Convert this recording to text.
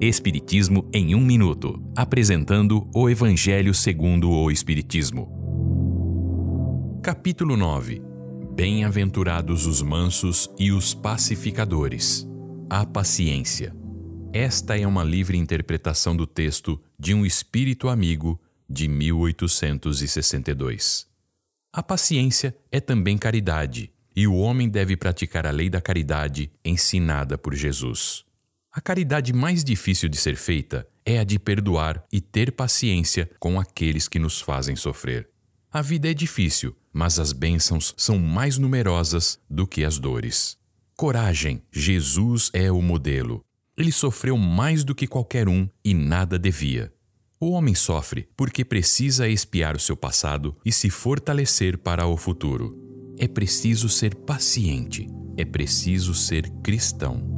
Espiritismo em um minuto, apresentando o Evangelho segundo o Espiritismo. Capítulo 9. Bem-aventurados os mansos e os pacificadores. A paciência. Esta é uma livre interpretação do texto de um espírito amigo de 1862. A paciência é também caridade, e o homem deve praticar a lei da caridade ensinada por Jesus. A caridade mais difícil de ser feita é a de perdoar e ter paciência com aqueles que nos fazem sofrer. A vida é difícil, mas as bênçãos são mais numerosas do que as dores. Coragem, Jesus é o modelo. Ele sofreu mais do que qualquer um e nada devia. O homem sofre porque precisa espiar o seu passado e se fortalecer para o futuro. É preciso ser paciente, é preciso ser cristão.